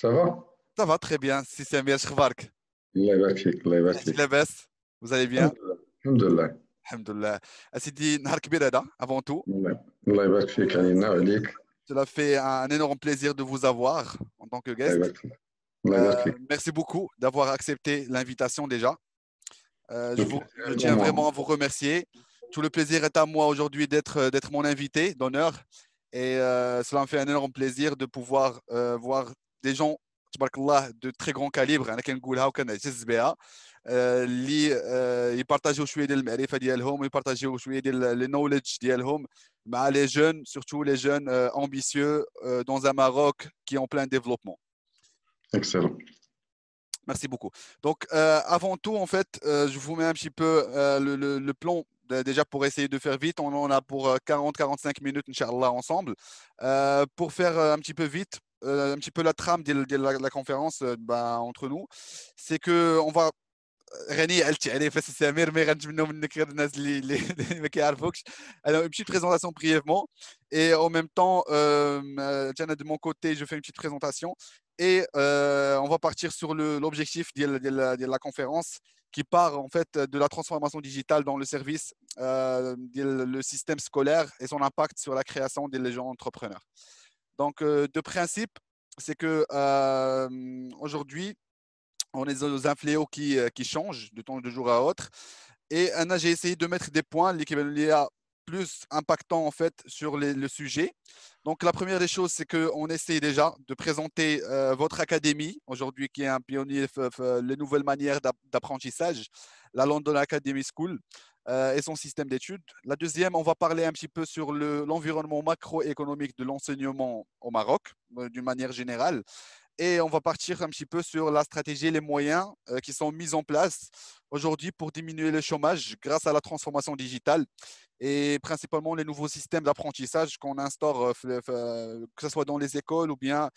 Ça va? Ça va très bien, si c'est bien, je remarque. Vous allez bien? Alhamdulillah. Alhamdulillah. Asidi, Nahar Kbirada, avant tout. Cela fait un énorme plaisir de vous avoir en tant que guest. Euh, merci beaucoup d'avoir accepté l'invitation déjà. Euh, je, vous, je, tiens vraiment à vous remercier. Tout le plaisir est à moi aujourd'hui euh, d'être, mon invité d'honneur. Et euh, cela me fait un énorme plaisir de pouvoir euh, voir des gens تبارك الله de très grand calibre انا كنقولها وكنعتز بها آه، اللي آه، يبارطاجيو شويه ديال المعرفه ديالهم ويبارطاجيو شويه ديال لي نوليدج ديالهم مع لي جون surtout les jeunes euh, ambitieux euh, dans un Maroc qui est en plein développement Excellent. Merci beaucoup. Donc, euh, avant tout, en fait, euh, je vous mets un petit peu euh, le, le- le plan de- déjà pour essayer de faire vite. On en a pour 40-45 minutes, Inch'Allah, ensemble. Euh, pour faire euh, un petit peu vite, euh, un petit peu la trame de, de la, la conférence euh, bah, entre nous, c'est que on va غني علتي عليه فاس سمير مي غنتمنوا منك غير الناس اللي اللي اللي ما كيعرفوكش alors une petite présentation brièvement et en même temps euh, euh, Jana, de mon côté je fais une petite présentation et euh, on va partir sur le- l'objectif de, de la- de la conférence qui part en fait de la transformation digitale dans le service euh, de le système scolaire et son impact sur la création des gens entrepreneurs. Donc euh, de principe, c'est que euh, aujourd'hui on est dans un fléau qui, euh, qui change de temps de jour à autre. Et Anna, j'ai essayé de mettre des points qui a plus impactant en fait sur le sujet. Donc la première des choses, c'est qu'on essaie déjà de présenter votre académie aujourd'hui, qui est un pionnier, les nouvelles manières d'app- d'apprentissage, la London Academy School euh, et son système d'études. La deuxième, on va parler un petit peu sur le- l'environnement macroéconomique de l'enseignement au Maroc, euh, d'une manière générale. Et on va partir un petit peu sur la stratégie et les moyens euh, qui sont mis en place aujourd'hui pour diminuer le chômage grâce à la transformation digitale et principalement les nouveaux systèmes d'apprentissage qu'on instaure, que ce soit dans les écoles ou bien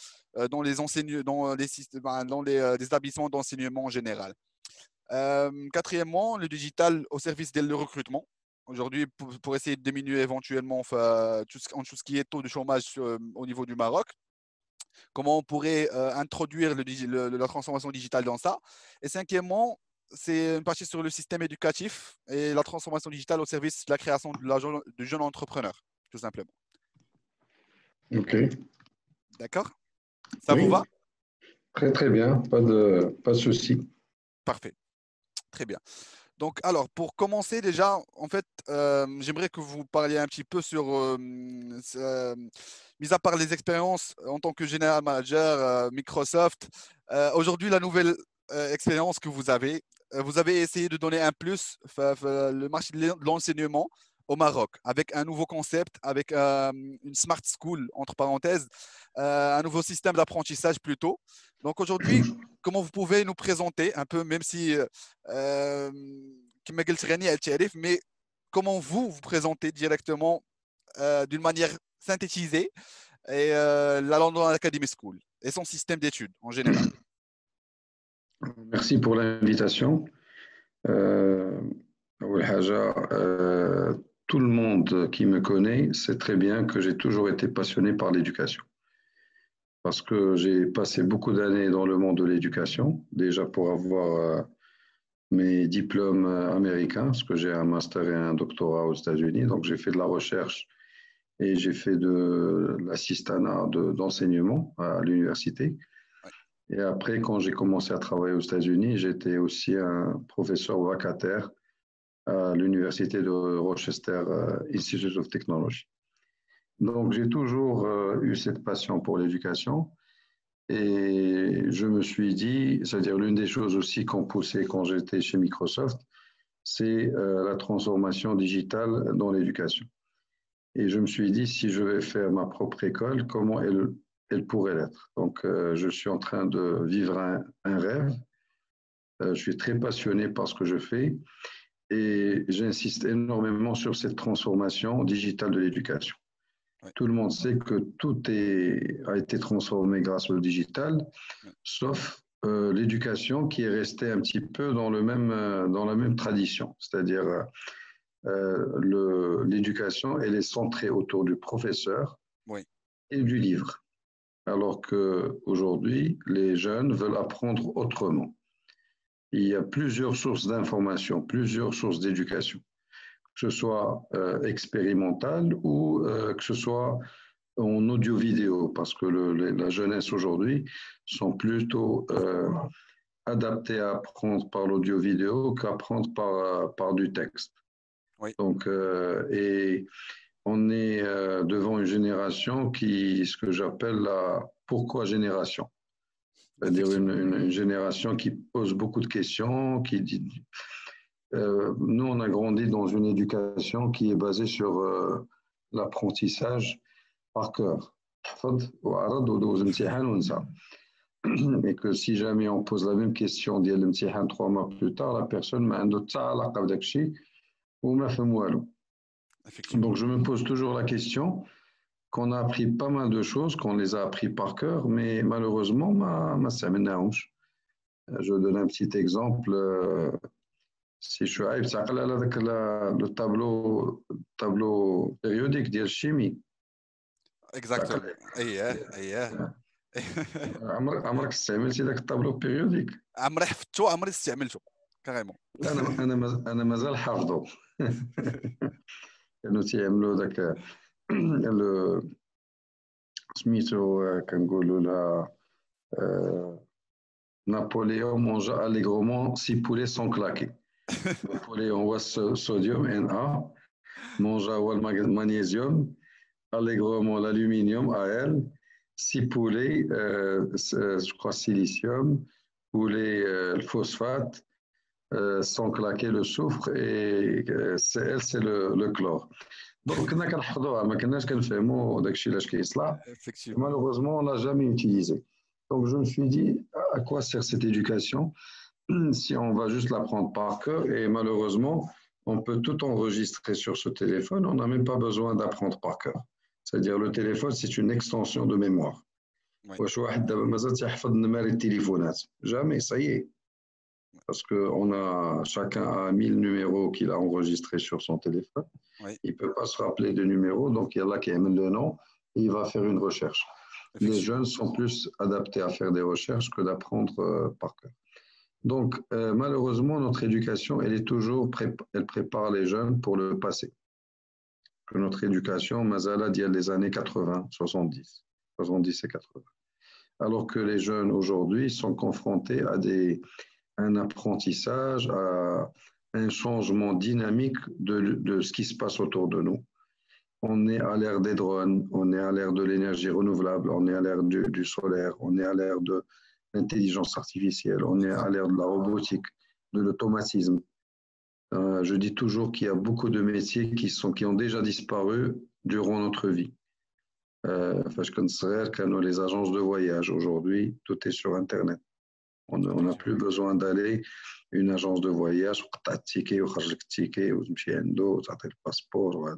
dans les, dans les, ben, dans les, les établissements d'enseignement en général. Euh, quatrièmement, le digital au service le recrutement. Aujourd'hui, pour, pour essayer de diminuer éventuellement enfin, tout, ce, en tout ce qui est taux de chômage euh, au niveau du Maroc comment on pourrait euh, introduire le digi- le- la transformation digitale dans ça? Et cinquièmement, c'est une partie sur le système éducatif et la transformation digitale au service de la création de, la jeune- de jeunes entrepreneurs, tout simplement. OK. D'accord? Ça Oui. vous va? Très, très bien. Pas de, pas de souci. Parfait. Très bien. Donc, alors, pour commencer déjà, en fait, euh, j'aimerais que vous parliez un petit peu sur, euh, euh, mis à part les expériences en tant que General Manager Microsoft, aujourd'hui, la nouvelle expérience que vous avez, vous avez essayé de donner un plus le marché de l'enseignement au Maroc avec un nouveau concept, avec euh, une smart school, entre parenthèses, euh, un nouveau système d'apprentissage plutôt. Donc aujourd'hui, comment vous pouvez nous présenter un peu, même si euh, euh, كما قلت غني على التعريف mais comment vous vous présentez directement euh, d'une manière synthétisée et euh, la London Academy School et son système d'études en général. Merci pour l'invitation. Euh, أول حاجة, euh, tout le monde qui me connaît sait très bien que j'ai toujours été passionné par l'éducation. Parce que j'ai passé beaucoup d'années dans le monde de l'éducation, déjà pour avoir euh, mes diplômes américains, parce que j'ai un master et un doctorat aux États-Unis. Donc j'ai fait de la recherche et j'ai fait de l'assistanat de- d'enseignement à l'université. Et après, quand j'ai commencé à travailler aux États-Unis, j'étais aussi un professeur vacataire à l'université de Rochester euh, Institute of Technology. Donc, j'ai toujours euh, eu cette passion pour l'éducation. Et je me suis dit, c'est-à-dire l'une des choses aussi qu'on poussait quand j'étais chez Microsoft, c'est euh, la transformation digitale dans l'éducation. Et je me suis dit, si je vais faire ma propre école, comment elle, elle pourrait l'être? Donc, je suis en train de vivre un, rêve. Je suis très passionné par ce que je fais et j'insiste énormément sur cette transformation digitale de l'éducation. Ouais. Tout le monde sait que tout est, a été transformé grâce au digital, sauf euh, l'éducation qui est restée un petit peu dans, le même, euh, dans la même tradition. C'est-à-dire, euh, l'éducation, elle est centrée autour du professeur et du livre. alors qu'aujourd'hui, les jeunes veulent apprendre autrement. Il y a plusieurs sources d'information, plusieurs sources d'éducation, que ce soit euh, expérimental ou euh, que ce soit en audio-vidéo, parce que la jeunesse aujourd'hui sont plutôt euh, adaptés à apprendre par l'audio-vidéo qu'apprendre par, par du texte. Donc, et on est euh, devant une génération qui, ce que j'appelle la pourquoi génération. C'est-à-dire une, génération qui pose beaucoup de questions, qui dit. Euh, nous, on a grandi dans une éducation qui est basée sur euh, l'apprentissage par cœur. Et que si jamais on pose la même question trois mois plus tard, la personne m'a fait donc je me pose toujours la question qu'on a appris pas mal de choses, qu'on les a appris par cœur, mais malheureusement, ma, ma Je donne un petit exemple. Euh, si je suis le tableau, tableau périodique de chimie. Exactement. عمرك استعملتي ذاك الطابلو بيريوديك عمري حفظته عمري استعملته كاريمون انا انا انا مازال حافظه كانوا تيعملوا ذاك le smito Kangolo, la euh, Napoléon mangea allègrement six poulets sans claquer. Napoléon was sodium Na mangea wal magnésium allègrement l'aluminium Al six poulets euh, euh, je crois silicium poulet euh, phosphate sans claquer le soufre et CL c'est le chlore. donc كنا كنحفظوها ما كناش كنفهموا داك الشيء علاش كيصلح malheureusement on l'a jamais utilisé donc je me suis dit à quoi sert cette éducation si on va juste l'apprendre par cœur et malheureusement on peut tout enregistrer sur ce téléphone on n'a même pas besoin d'apprendre par cœur c'est-à-dire le téléphone c'est une extension de mémoire واش واحد دابا مازال تيحفظ نمار التليفونات jamais ça y est parce qu'on a chacun a 1000 numéros qu'il a enregistrés sur son téléphone. Il ne peut pas se rappeler de numéros, donc il y a là qui aime le nom et il va faire une recherche. Les jeunes sont plus adaptés à faire des recherches que d'apprendre euh, par cœur. Donc, euh, malheureusement, notre éducation, elle est toujours, elle prépare les jeunes pour le passé. Que notre éducation, Mazala dit les années 80, 70, 70 et 80. Alors que les jeunes aujourd'hui sont confrontés à des, un apprentissage, un changement dynamique de, de, ce qui se passe autour de nous. On est à l'ère des drones, on est à l'ère de l'énergie renouvelable, on est à l'ère du, du, solaire, on est à l'ère de l'intelligence artificielle, on est à l'ère de la robotique, de l'automatisme. Euh, je dis toujours qu'il y a beaucoup de métiers qui, sont, qui ont déjà disparu durant notre vie. Euh, les agences de voyage, aujourd'hui, tout est sur Internet. On n'a plus besoin d'aller une agence de voyage, le passeport.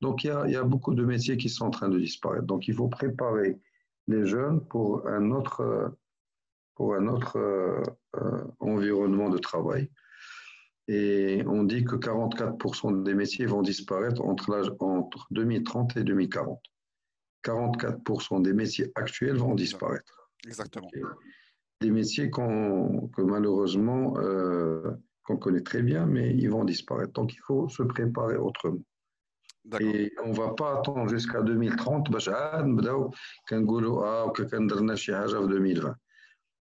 Donc il y, a, il y, a, beaucoup de métiers qui sont en train de disparaître. Donc il faut préparer les jeunes pour un autre, pour un autre euh, environnement de travail. Et on dit que 44% des métiers vont disparaître entre, entre 2030 et 2040. 44% des métiers actuels vont disparaître. Exactement des métiers que malheureusement, euh, qu'on connaît très bien, mais ils vont disparaître. Donc, il faut se préparer autrement. Et on ne va pas attendre jusqu'à 2030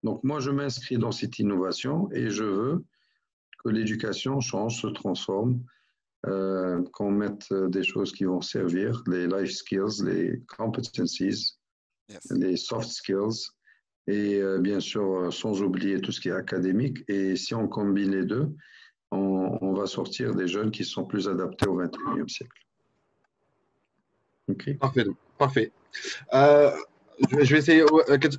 Donc, moi, je m'inscris dans cette innovation et je veux que l'éducation change, se transforme, euh, qu'on mette des choses qui vont servir, les life skills, les competencies, les soft skills, et euh, bien sûr, euh, sans oublier tout ce qui est académique. Et si on combine les deux, on, on va sortir des jeunes qui sont plus adaptés au XXIe siècle. Okay. Parfait. Parfait. Euh, je vais essayer.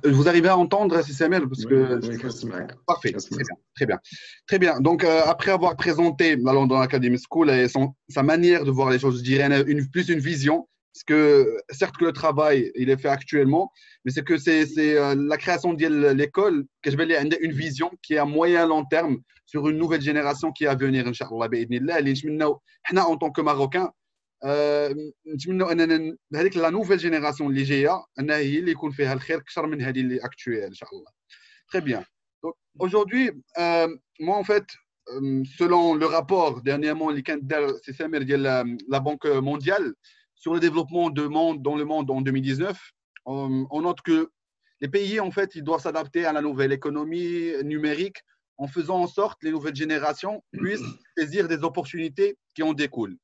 Vous arrivez à entendre CCML parce que. Oui, oui, Parfait. Très bien. Très bien. Très bien. Donc, euh, après avoir présenté dans l'Academy School et son, sa manière de voir les choses, je dirais une, plus une vision parce que certes que le travail il est fait actuellement, mais c'est que c'est euh, la création de l'école que je vais aller une vision qui est à moyen long terme sur une nouvelle génération qui va venir, Inch'Allah. En tant que Marocains, نتمنوا اننا هذيك لا نوفيل جينيراسيون اللي جايه انها هي اللي يكون فيها الخير اكثر من هذه اللي اكتويل ان شاء الله Très bien. Donc, aujourd'hui, euh, moi, en fait, euh, selon le rapport dernièrement, c'est Samir de la, la Banque mondiale sur le développement de monde, dans le monde en 2019, on, on note que les pays, en fait, ils doivent s'adapter à la nouvelle économie numérique en faisant en sorte que les nouvelles générations puissent saisir des opportunités qui en découlent.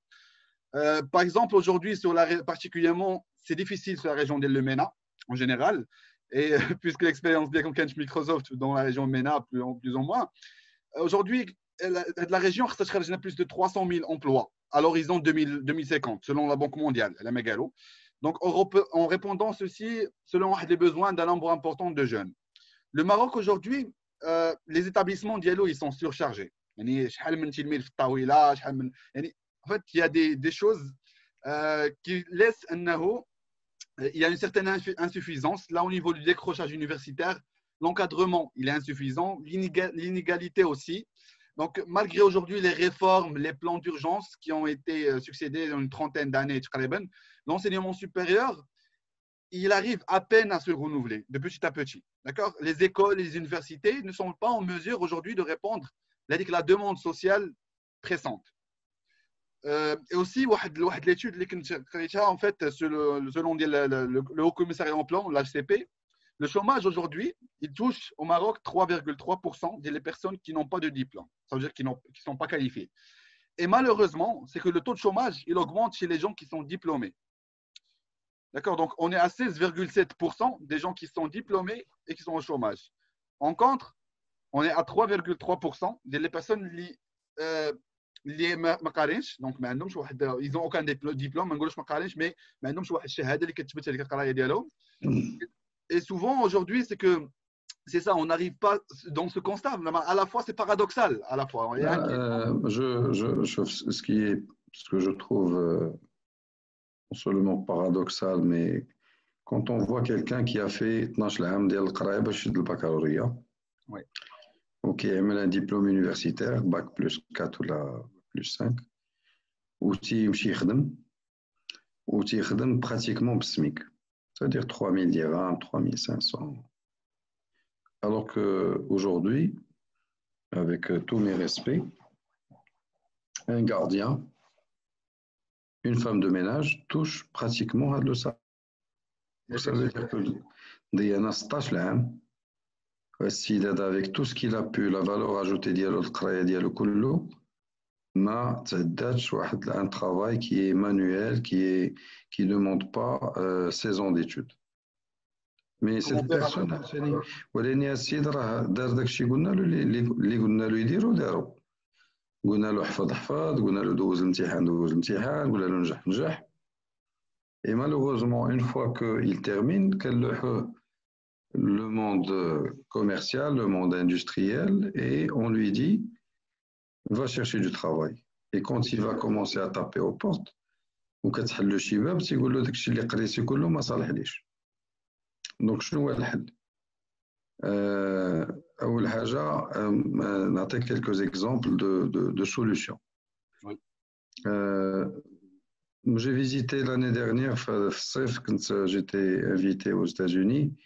Euh, par exemple, aujourd'hui, particulièrement, c'est difficile sur la région de Mena en général, et puisque l'expérience bien comme Microsoft dans la région de Mena, plus, plus ou moins, aujourd'hui, la, la région a plus de 300 000 emplois à l'horizon 2050, selon la Banque mondiale, la Megalo. Donc, en répondant ceci, selon les besoins d'un nombre important de jeunes. Le Maroc, aujourd'hui, euh, les établissements dialogue ils sont surchargés. En fait, il y a des, choses euh, qui laissent un il y a une certaine insuffisance. Là, au niveau du décrochage universitaire, l'encadrement, il est insuffisant, l'inégalité aussi. Donc, malgré aujourd'hui les réformes, les plans d'urgence qui ont été euh, succédés dans une trentaine d'années, l'enseignement supérieur, il arrive à peine à se renouveler de petit à petit. D'accord? Les écoles, les universités ne sont pas en mesure aujourd'hui de répondre à la demande sociale pressante. Euh, et aussi, l'étude en fait, selon le, le Haut Commissariat en plan, l'HCP, le chômage aujourd'hui, il touche au Maroc 3,3% des personnes qui n'ont pas de diplôme. Ça veut dire qu'ils ne sont pas qualifiés. Et malheureusement, c'est que le taux de chômage, il augmente chez les gens qui sont diplômés. D'accord Donc, on est à 16,7% des gens qui sont diplômés et qui sont au chômage. En contre, on est à 3,3% des personnes liées euh, donc ils n'ont aucun diplôme mais et souvent, aujourd'hui, c'est que c'est ça, on n'arrive pas dans ce constat. À la fois, c'est paradoxal. À la fois, euh, je, ce qui est, ce que je trouve euh, non seulement paradoxal, mais quand on voit quelqu'un qui a fait 12 l'âme de le baccalauréat, ou qui a un diplôme universitaire, bac plus 4 ou la plus 5, ou qui a ou qui pratiquement psmique c'est-à-dire 3000 dirhams, 3500. Alors qu'aujourd'hui, avec euh, tous mes respects, un gardien, une femme de ménage touche pratiquement à de ça. Ça veut dire que Diana Stachlam, hein, euh, s'il avec tout ce qu'il a pu, la valeur ajoutée d'Yalot Kraya, d'Yalot Kullo, un travail qui est manuel, qui ne demande pas euh, 16 ans d'études. Mais cette personne, et malheureusement, une fois qu'il termine, le monde commercial, le monde industriel, et on lui dit, va chercher du travail. Et quand il va commencer à taper aux portes, وكتحل شي باب تيقول له داكشي اللي قريتي كله ما صالحليش دونك شنو هو الحل اول حاجه نعطيك quelques exemples de, de, de solutions oui. euh, j'ai visité l'année dernière quand j'étais invité aux États-Unis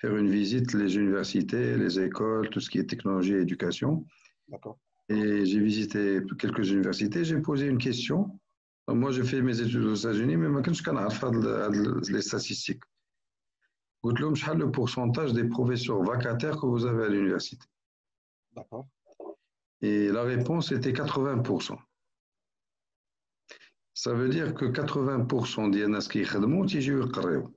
faire une visite les universités les écoles tout ce qui est technologie et éducation D'accord. Et j'ai visité quelques universités. J'ai posé une question. moi, j'ai fait mes études aux États-Unis, mais je ne connais pas les statistiques. le pourcentage des professeurs vacataires que vous avez à l'université D'accord. Et la réponse était 80%. Ça veut dire que 80% des gens qui sont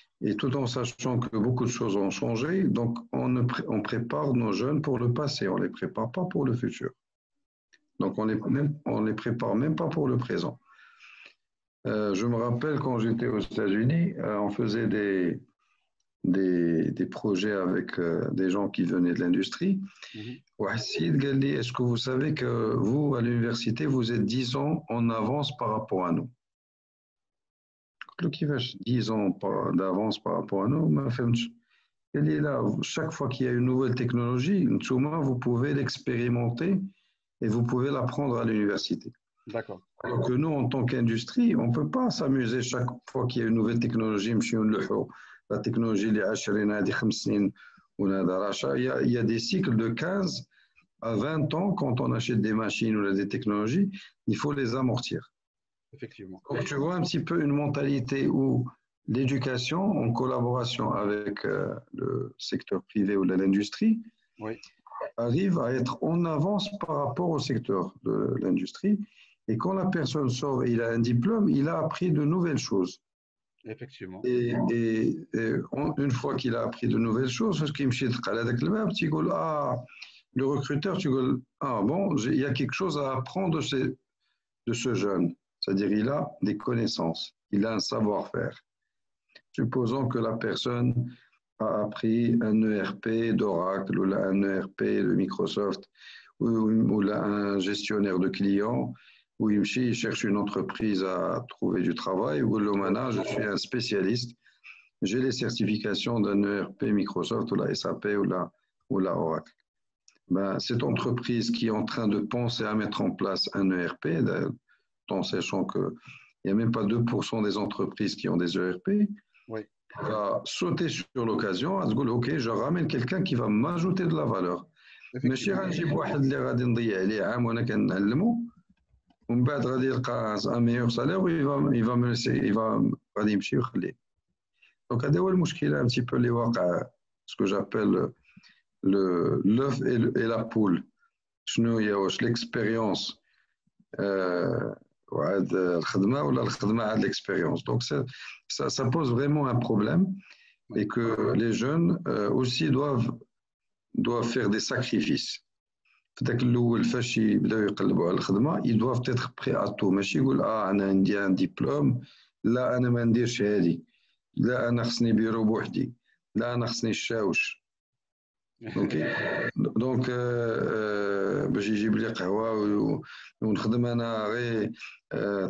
et tout en sachant que beaucoup de choses ont changé, donc on, on prépare nos jeunes pour le passé, on ne les prépare pas pour le futur. Donc on ne les prépare même pas pour le présent. Euh, je me rappelle quand j'étais aux États-Unis, euh, on faisait des, des, des projets avec euh, des gens qui venaient de l'industrie. Mhm. Est-ce que vous savez que vous, à l'université, vous êtes 10 ans en avance par rapport à nous? qui va 10 ans par- d'avance par rapport à nous, ma فهمتش. Elle est là, chaque fois qu'il y a une nouvelle technologie, Ntouma, vous pouvez l'expérimenter et vous pouvez l'apprendre à l'université. D'accord. Alors que nous, en tant qu'industrie, on ne peut pas s'amuser chaque fois qu'il y a une nouvelle technologie, نمشيو نلوحوا. la technologie, les HRNA, des Khamsin, ou nada rachat. il y, a, il y a des cycles de 15 à 20 ans, quand on achète des machines ou des technologies, il faut les amortir. Effectivement. Donc, tu vois un petit peu une mentalité où l'éducation, en collaboration avec euh, le secteur privé ou de l'industrie, Oui. arrive à être en avance par rapport au secteur de l'industrie. Et quand la personne sort et il a un diplôme, il a appris de nouvelles choses. Effectivement. Et, et- et on- une fois qu'il a appris de nouvelles choses, parce qu'il me chie de avec le même, tu dis, ah, le recruteur, tu dis, ah bon, il y a quelque chose à apprendre de, ces- de ce jeune. C'est-à-dire, il a des connaissances, il a un savoir-faire. Supposons que la personne a appris un ERP d'Oracle ou un ERP de Microsoft ou, ou un gestionnaire de clients où il cherche une entreprise à trouver du travail ou le manage, je suis un spécialiste. J'ai les certifications d'un ERP Microsoft ou la SAP ou la, ou la Oracle. Ben, cette entreprise qui est en train de penser à mettre en place un ERP, en sachant qu'il n'y a même pas 2% des entreprises qui ont des ERP, Oui. va sauter sur l'occasion, à se dire, OK, je ramène quelqu'un qui va m'ajouter de la valeur. ماشي Effectivement. غنجيب واحد اللي غادي نضيع عليه عام وانا كنعلمو ومن بعد غادي يلقى ان ميور سالير ويفا يفا me laisser- يفا غادي يمشي ويخليه دونك هذا هو المشكله ان تي بو اللي واقع سكو جابيل le l'œuf et, le- et la poule شنو هي واش ليكسبيريونس وعاد الخدمه ولا الخدمه عاد l'expérience donc ça, ça, ça pose vraiment un problème et que les jeunes euh, aussi doivent doivent faire des sacrifices في ذاك الاول فاش يبداو يقلبوا على الخدمه ils doivent être prêts à tout ماشي يقول اه انا عندي ان ديبلوم لا انا ما نديرش هادي لا انا خصني بيرو بوحدي لا انا خصني الشاوش اوكي دونك آه، آه، باش يجيب لي قهوه و- ونخدم انا غير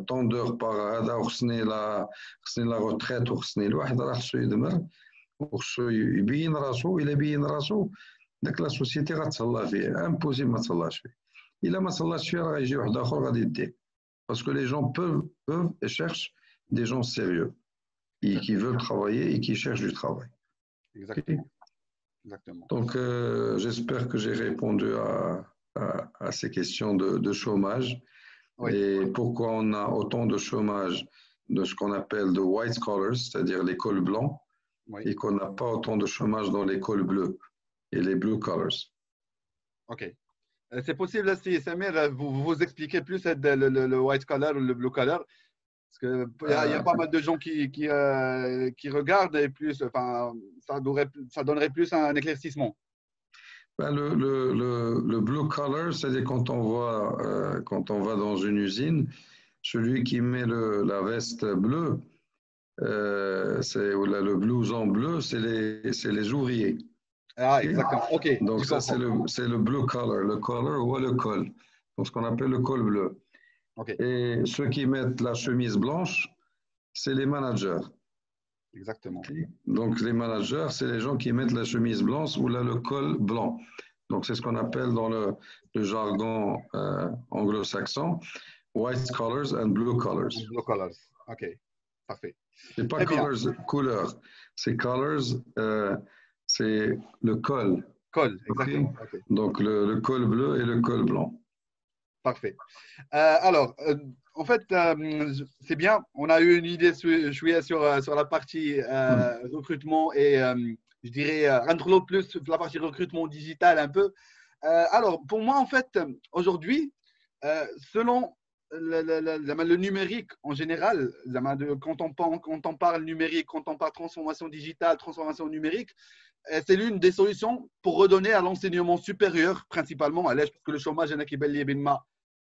طوندور باغ هذا وخصني لا خصني لا روتريت وخصني الواحد راه خصو يدمر وخصو يبين راسو الا بين راسو داك لا سوسيتي غتهلا فيه امبوسيبل ما تهلاش فيه الا ما تهلاش فيه راه يجي واحد اخر غادي يديه باسكو لي جون peuvent peuvent et cherchent des gens sérieux et qui veulent travailler et qui cherchent du travail Exactement. Exactement. donc euh, j'espère que j'ai répondu à, à, à ces questions de, de chômage Oui. et pourquoi on a autant de chômage de ce qu'on appelle de white collars, c'est-à-dire les cols blancs, Oui. et qu'on n'a pas autant de chômage dans les cols bleus et les blue collars. OK. Euh, C'est possible, si Samir, vous vous expliquez plus euh, le, le- le white collar ou le blue collar Parce qu'il y, a- il y a Euh. pas mal de gens qui, qui, euh, qui regardent et plus, enfin, ça, donnerait, ça donnerait plus un éclaircissement. Ben, le, le, le, le blue collar, c'est-à-dire quand on voit, euh, quand on va dans une usine, celui qui met le, la veste bleue, euh, c'est, ou là, le blouson bleu, c'est les, c'est les ouvriers. Ah, exactement. OK. Donc ça, c'est le, c'est le blue collar, le collar ou le col. Donc ce qu'on appelle le col bleu. Et ceux qui mettent la chemise blanche, c'est les managers. Exactement. Donc les managers, c'est les gens qui mettent la chemise blanche ou là le col blanc. Donc c'est ce qu'on appelle dans le, le jargon euh, anglo-saxon white collars and blue collars. Blue collars. OK. Parfait. C'est pas colors couleur, c'est colors, euh, c'est le col. Col, exactement. Donc le, le col bleu et le col blanc. Parfait. Euh, alors, euh, en fait, euh, c'est bien. On a eu une idée sur, sur, sur, sur la partie euh, recrutement et je dirais entre l'autre plus sur la partie recrutement digital un peu. Alors, pour moi, en fait, aujourd'hui, selon le, le- le- le- le numérique en général, quand on, parle, quand on parle numérique, quand on parle transformation digitale, transformation numérique, c'est l'une des solutions pour redonner à l'enseignement supérieur, principalement à l'âge, parce que le chômage, il y en a qui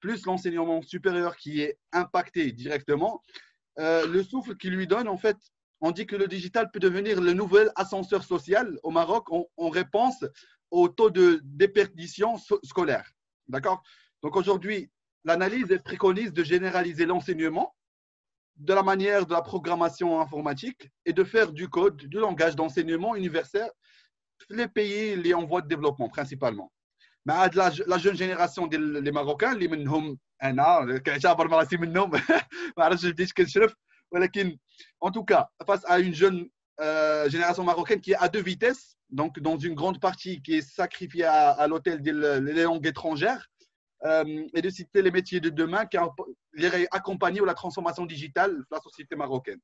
plus l'enseignement supérieur qui est impacté directement, euh, le souffle qui lui donne, en fait, on dit que le digital peut devenir le nouvel ascenseur social au Maroc en, réponse au taux de déperdition scolaire. D'accord? Donc aujourd'hui, l'analyse préconise de généraliser l'enseignement de la manière de la programmation informatique et de faire du code, du langage d'enseignement universel les pays les en voie de développement principalement. Mais la, la jeune génération des Marocains, les منهم انا كنعتبر راسي منهم ما عرفتش بديت كنشرف ولكن en tout cas face à une jeune euh, génération marocaine qui est à deux vitesses donc dans une grande partie qui est sacrifiée à, à l'hôtel des langues étrangères euh, et de citer les métiers de demain qui les accompagner la transformation digitale de la société marocaine.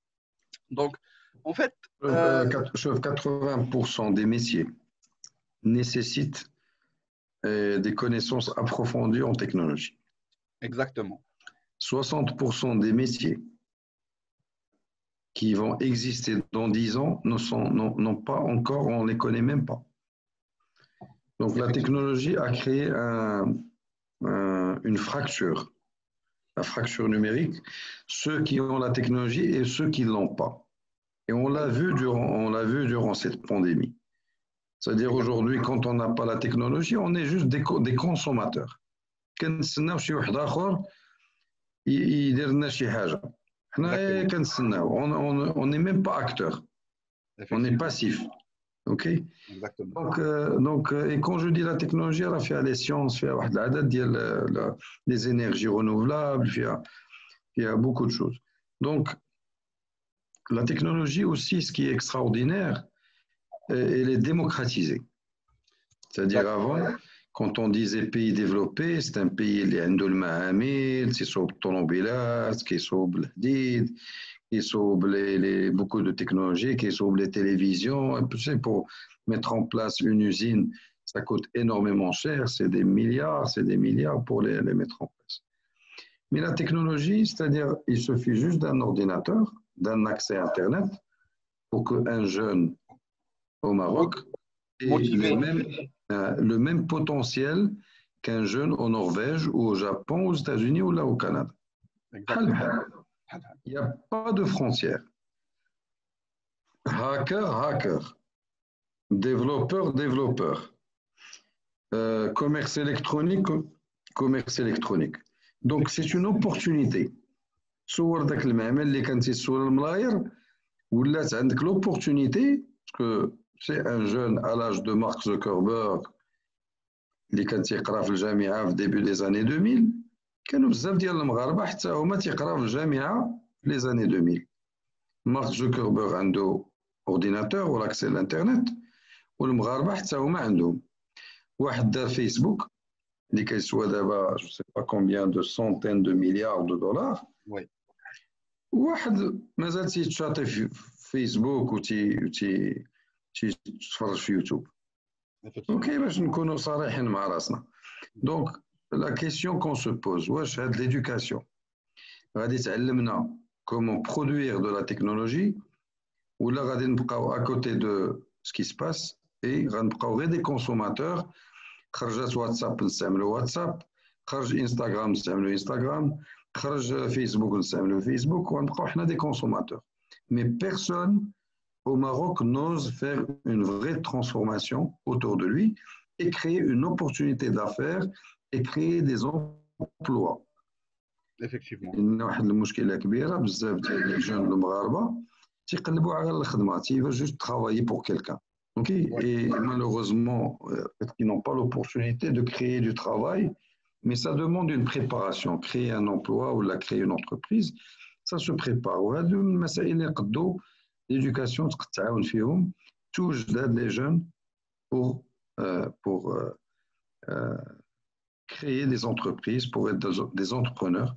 Donc, en fait. Euh, 80% des métiers nécessitent des connaissances approfondies en technologie. Exactement. 60% des métiers qui vont exister dans 10 ans n'ont pas encore, on ne les connaît même pas. Donc la technologie a créé un, une fracture, la fracture numérique, ceux qui ont la technologie et ceux qui ne l'ont pas. Et on l'a vu durant, on l'a vu durant cette pandémie. C'est-à-dire aujourd'hui, quand on n'a pas la technologie, on est juste des, des consommateurs. On n'est même pas acteur. On est passif. OK? Exactement. Donc, euh, donc, euh, et quand je dis la technologie, elle a fait les sciences, fait les énergies renouvelables, il y a beaucoup de choses. Donc, la technologie aussi, ce qui est extraordinaire, euh, elle est démocratisée. C'est-à-dire avant, quand on disait pays développé, c'est un pays qui a qui sont les, beaucoup de technologies, qui sont les télévisions. Pour mettre en place une usine, ça coûte énormément cher, c'est des milliards, c'est des milliards pour les, les mettre en place. Mais la technologie, c'est-à-dire, il suffit juste d'un ordinateur, d'un accès à Internet, pour qu'un jeune au Maroc ait le même, euh, le même potentiel qu'un jeune au Norvège ou au Japon, aux États-Unis ou là au Canada. Il n'y a pas de frontières. Hacker, hacker. Développeur, développeur. Euh, commerce électronique, commerce électronique. Donc, c'est une opportunité. صور ذاك المعمل اللي كان تيسول الملاير ولات عندك l'opportunité que c'est un jeune à l'âge de Mark Zuckerberg اللي كان تيقرا في الجامعه في début des années 2000 كانوا بزاف ديال المغاربه حتى هما تيقراو في الجامعه في لي زاني 2000 مارك زوكربيرغ عنده اورديناتور ولا اكسي للانترنت والمغاربه حتى هما عندهم واحد دار فيسبوك اللي كيسوى دابا جو سي با كومبيان دو سونتين دو مليار دو دولار وي واحد مازال تيتشاطي في فيسبوك وتي تي تيتفرج في يوتيوب اوكي باش نكونوا صريحين مع راسنا دونك la question qu'on se pose, c'est l'éducation. Comment produire de la technologie ou là, à côté de ce qui se passe et des consommateurs. WhatsApp, le WhatsApp, Instagram, le Instagram, Facebook, le Facebook, on a des consommateurs. Mais personne au Maroc n'ose faire une vraie transformation autour de lui et créer une opportunité d'affaires et créer des emplois. Effectivement. واحد المشكله كبيره بزاف ديال لي جون المغاربه تيقلبوا على الخدمه تيفا juste travailler pour quelqu'un ok et malheureusement euh, ils n'ont pas l'opportunité de créer du travail mais ça demande une préparation créer un emploi ou la créer une entreprise ça se prépare وهذو المسائل اللي يقدوا l'éducation touche les jeunes pour, euh, pour euh, euh, créer des entreprises, pour être des, entrepreneurs.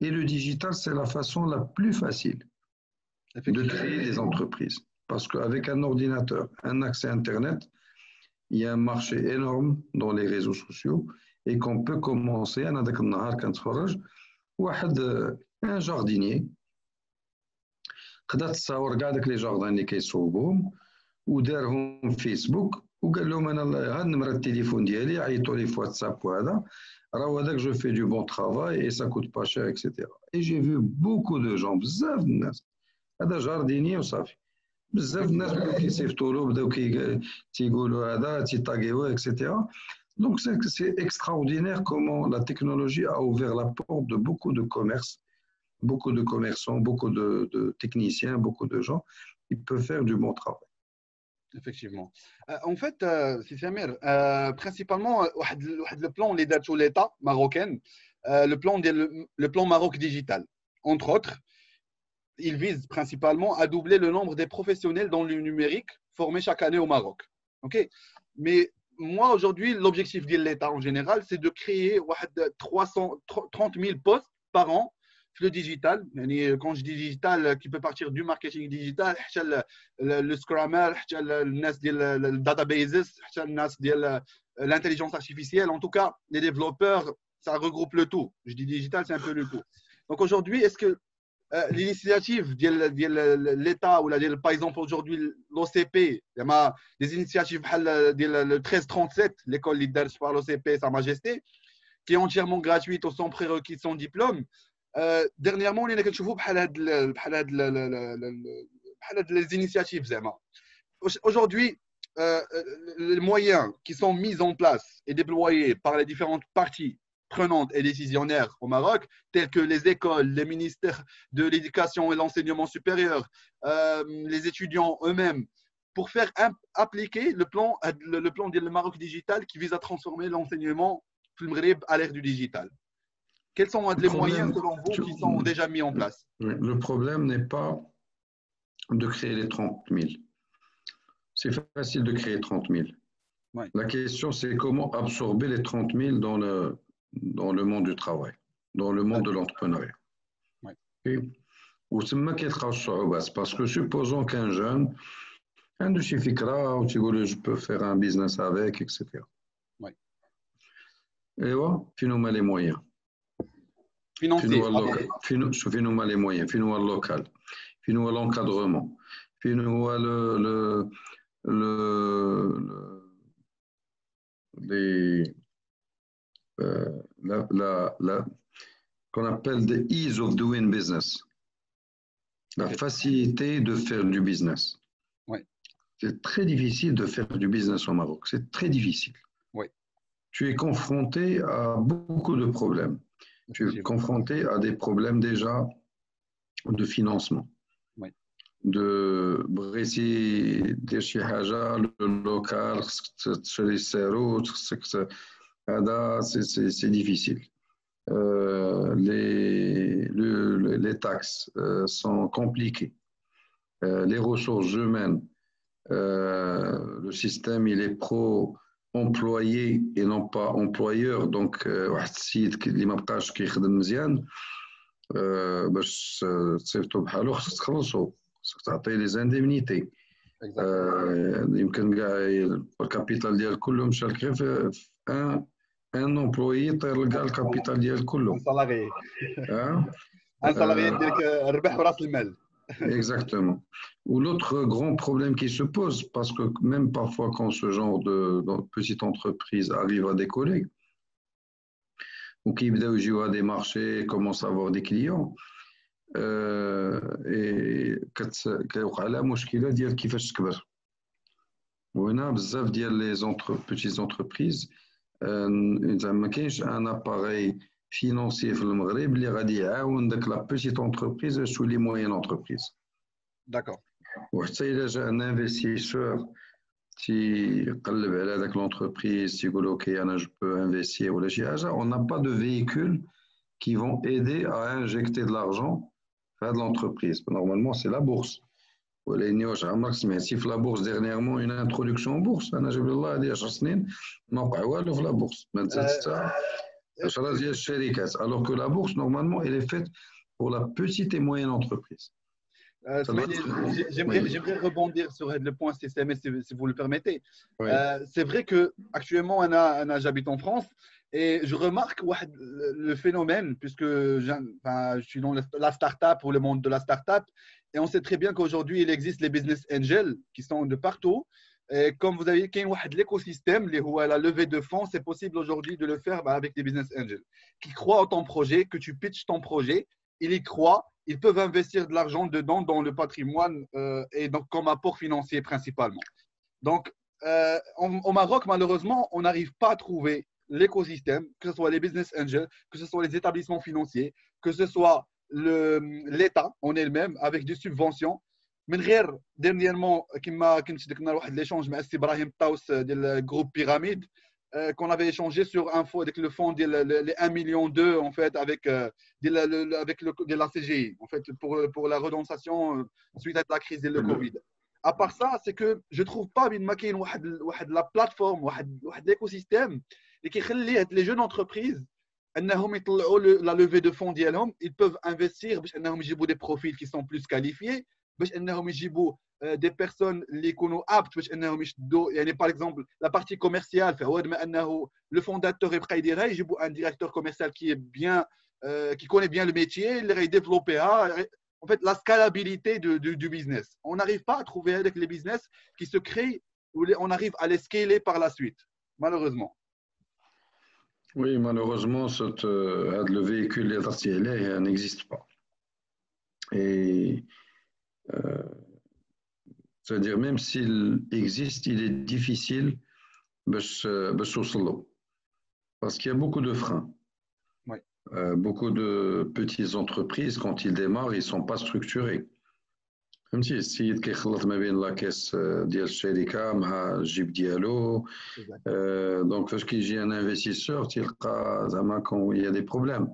Et le digital, c'est la façon la plus facile de créer des entreprises. Parce qu'avec un ordinateur, un accès Internet, il y a un marché énorme dans les réseaux sociaux et qu'on peut commencer, un jardinier قدرت تصور كاع داك لي جاردان اللي كيصوبوهم ودارهم فيسبوك وقال لهم أنا هاد نمرة التليفون ديالي عيطوا لي في واتساب وهذا. راه هذاك جو في دو بون ترافاي اي سا كوت با شير اكسيتيرا اي جي في بوكو دو جون بزاف الناس هذا جارديني وصافي. بزاف الناس بداو كيصيفطوا له بداو تيقولوا هذا تيطاغيوه اكسيتيرا Donc, c'est extraordinaire comment la technologie a ouvert la porte de beaucoup de commerces, beaucoup de commerçants, beaucoup de, techniciens, beaucoup de gens qui peuvent faire du bon travail. Effectivement. Euh, en fait, euh, c'est Samir, euh, principalement, le plan les dates l'État marocain, le plan le plan Maroc digital, entre autres, il vise principalement à doubler le nombre des professionnels dans le numérique formés chaque année au Maroc. Mais moi aujourd'hui, l'objectif de l'État en général, c'est de créer 300, 30 000 postes par an le digital. Quand je dis digital, qui peut partir du marketing digital, le Scrummer, le databases, l'intelligence artificielle. En tout cas, les développeurs, ça regroupe le tout. Je dis digital, c'est un peu le tout. Donc aujourd'hui, est-ce que euh, l'initiative de l'État ou par exemple aujourd'hui l'OCP, des initiatives le 1337, l'école leader par l'OCP, Sa Majesté, qui est entièrement gratuite sans prérequis, sans diplôme, euh, dernièrement, on a quelque chose les initiatives. Aujourd'hui, euh, euh, les moyens qui sont mis en place et déployés par les différentes parties prenantes et décisionnaires au Maroc, tels que les écoles, les ministères de l'éducation et l'enseignement supérieur, les étudiants eux-mêmes, pour faire appliquer le plan, le, plan du Maroc digital qui vise à transformer l'enseignement à l'ère du digital. Quels sont les moyens, selon vous, qui sont déjà mis en place? Le problème n'est pas de créer les 30 000. C'est facile de créer 30 000. La question, c'est comment absorber les 30 000 dans le, dans le monde du travail, dans le monde de l'entrepreneuriat. Ou c'est parce que supposons qu'un jeune, un de chez Fikra, ou je peux faire un business avec, etc. Et voilà, finalement, les moyens financier. Finoual les moyens, finoual local, finoual l'encadrement, finoual le, le, le, les, euh, la, la, la qu'on appelle the ease of doing business, la facilité de faire du business. Ouais. C'est très difficile de faire du business au Maroc, c'est très difficile. Ouais. Tu es confronté à beaucoup de problèmes tu es confronté à des problèmes déjà de financement. Oui. De Brésil, de Chihaja, le local, c'est difficile. Euh, les, les taxes euh, sont compliquées. Euh, les ressources humaines, le système il est pro employé et non pas employeur donc واحد السيد اللي ما بقاش كيخدم مزيان باش تصيفطو بحالو خصك تخلصو خصك تعطيه لي زانديمنيتي يمكن كاع الكابيتال ديال كله مشى لك غير في ان ان امبلوي طير كاع الكابيتال ديال كله. سالاري ان سالاري ديالك ربح براس المال. Exactement. Ou l'autre grand problème qui se pose, parce que même parfois quand ce genre de, petite entreprise arrive à décoller, ou qui à des marchés, commence à avoir des clients, euh, et كيوقع لها مشكله ديال كيفاش تكبر وهنا بزاف ديال لي petites entreprises ما كاينش ان اباري financier في المغرب اللي غادي يعاون داك لا بيتيت انتربريز تولي موين انتربريز داكور وحتى الا جا ان انفستيسور تيقلب على داك لونتربريز تيقول اوكي انا جو بو انفستير ولا شي حاجه اون نا با دو فييكول qui vont aider à injecter de l'argent في هاد l'entreprise. Normalement, c'est la bourse. ولاني واش عمرك سمعتي في لا بورس ديرنييرمون اون انتروداكسيون بورس انا جاب الله هذه 10 سنين ما وقع والو في لا بورس ما نزلت حتى alors que la bourse, normalement, elle est faite pour la petite et moyenne entreprise. Euh, j'aimerais rebondir sur le point CCMS si, vous le permettez. Euh, c'est vrai que actuellement, j'habite en France et je remarque le phénomène, puisque je suis dans la start-up ou le monde de la start-up, et on sait très bien qu'aujourd'hui, il existe les business angels qui sont de partout comme vous avez dit, l'écosystème, la levée de fonds, c'est possible aujourd'hui de le faire bah, avec des business angels qui croient en ton projet, que tu pitches ton projet, il y croit ils peuvent investir de l'argent dedans dans le patrimoine euh, et donc comme apport financier principalement. Donc, euh, au Maroc, malheureusement, on n'arrive pas à trouver l'écosystème, que ce soit les business angels, que ce soit les établissements financiers, que ce soit l'État en elle-même avec des subventions. Mais dernièrement, كما كنت درنا واحد l'échange avec Ibrahim Taous du groupe Pyramide euh, qu'on avait échangé sur info avec le fonds des les 1 million 2 en fait avec euh, avec le, de la CGI en fait pour pour la redensation euh, suite à la crise de le Covid. À part ça, c'est que je trouve pas bien كاين واحد واحد la plateforme واحد واحد l'écosystème اللي كيخلي هاد les jeunes entreprises انهم يطلعوا la levée de fonds ديالهم ils peuvent investir باش انهم يجيبوا des profils qui sont plus qualifiés باش انهم يجيبوا euh, des personnes qui يكونوا aptes باش انهم يشدوا يعني par exemple la partie commerciale فهو ما انه le fondateur يبقى يديرها يجيبوا un directeur commercial qui est bien euh, qui connaît bien le métier اللي غيديفلوبيها en fait la scalabilité de, de, du business on n'arrive pas à trouver avec les business qui se créent où on arrive à les scaler par la suite malheureusement oui malheureusement cette, euh, le véhicule n'existe pas et euh, c'est-à-dire, même s'il existe, il est difficile de parce qu'il y a beaucoup de freins. Euh, beaucoup de petites entreprises, quand ils démarrent, ils ne sont pas structurés. Comme si السيد كيخلط ما بين لاكيس ديال الشركه مع الجيب ديالو دونك فاش كيجي ان انفستيسور تلقى زعما il y a des problèmes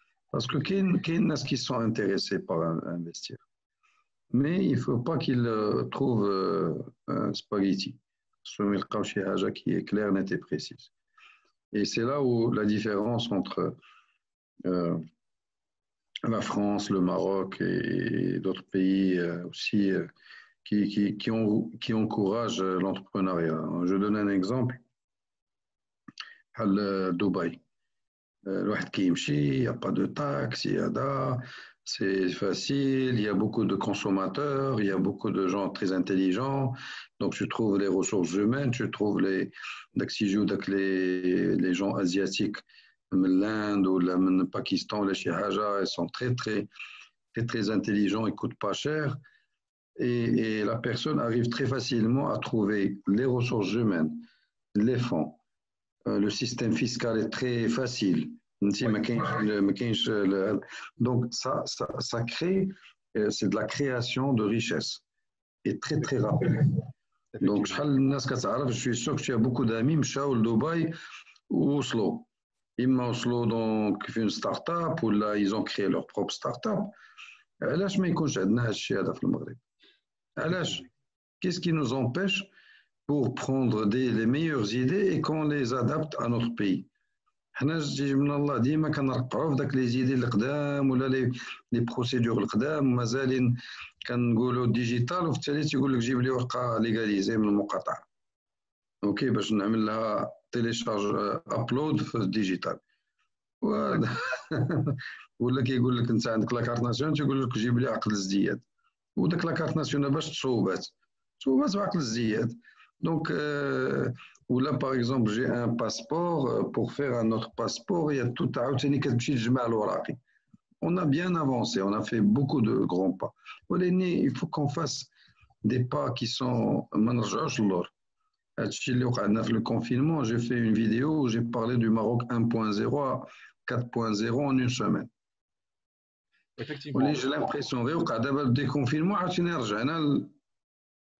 Parce que qu'il y a qui sont intéressés par investir. Mais il ne faut pas qu'ils euh, trouvent euh, un spaghetti. qui est clair, net et précise. Et c'est là où la différence entre euh, la France, le Maroc et, d'autres pays aussi qui, qui, qui encouragent l'entrepreneuriat. Je donne un exemple à Dubaï. A pas de taxes, il y a c'est facile, il y a beaucoup de consommateurs, il y a beaucoup de gens très intelligents. Donc, je trouve les ressources humaines, je trouve les, les, gens asiatiques, l'Inde ou le Pakistan, les Shihaja, ils sont très, très, très, très intelligents, ils ne coûtent pas cher. Et, la personne arrive très facilement à trouver les ressources humaines, les fonds. Euh, le système fiscal est très facile. Donc, ça, ça, ça crée, euh, c'est de la création de richesse et très très rapide. Donc, je suis sûr que tu as beaucoup d'amis, Mchaoul, Dubaï ou Oslo. Ils Oslo, donc, une start-up ou là, ils ont créé leur propre start-up. علاش ما يكونش عندنا هادشي هذا في المغرب علاش qu'est-ce qui nous empêche pour prendre des, les meilleures idées et qu'on les adapte à notre pays. حنا جيج من الله ديما كنرقعوا في داك لي زيدي القدام ولا لي لي بروسيدور القدام مازالين كنقولوا ديجيتال وفي التالي تيقول لك جيب لي ورقه ليغاليزي من المقاطعه أوكي باش نعمل لها تيليشارج ابلود في الديجيتال ولا كيقول لك انت عندك لاكارت ناسيون تيقول لك جيب لي عقد الزدياد وداك لاكارت ناسيون باش تصوبات تصوبات بعقد Donc, euh, ou là, par exemple, j'ai un passeport. Euh, pour faire un autre passeport, il y a tout à On a bien avancé, on a fait beaucoup de grands pas. Il faut qu'on fasse des pas qui sont le confinement, j'ai fait une vidéo où j'ai parlé du Maroc 1.0 à 4.0 en une semaine. Effectivement. J'ai l'impression que le déconfinement,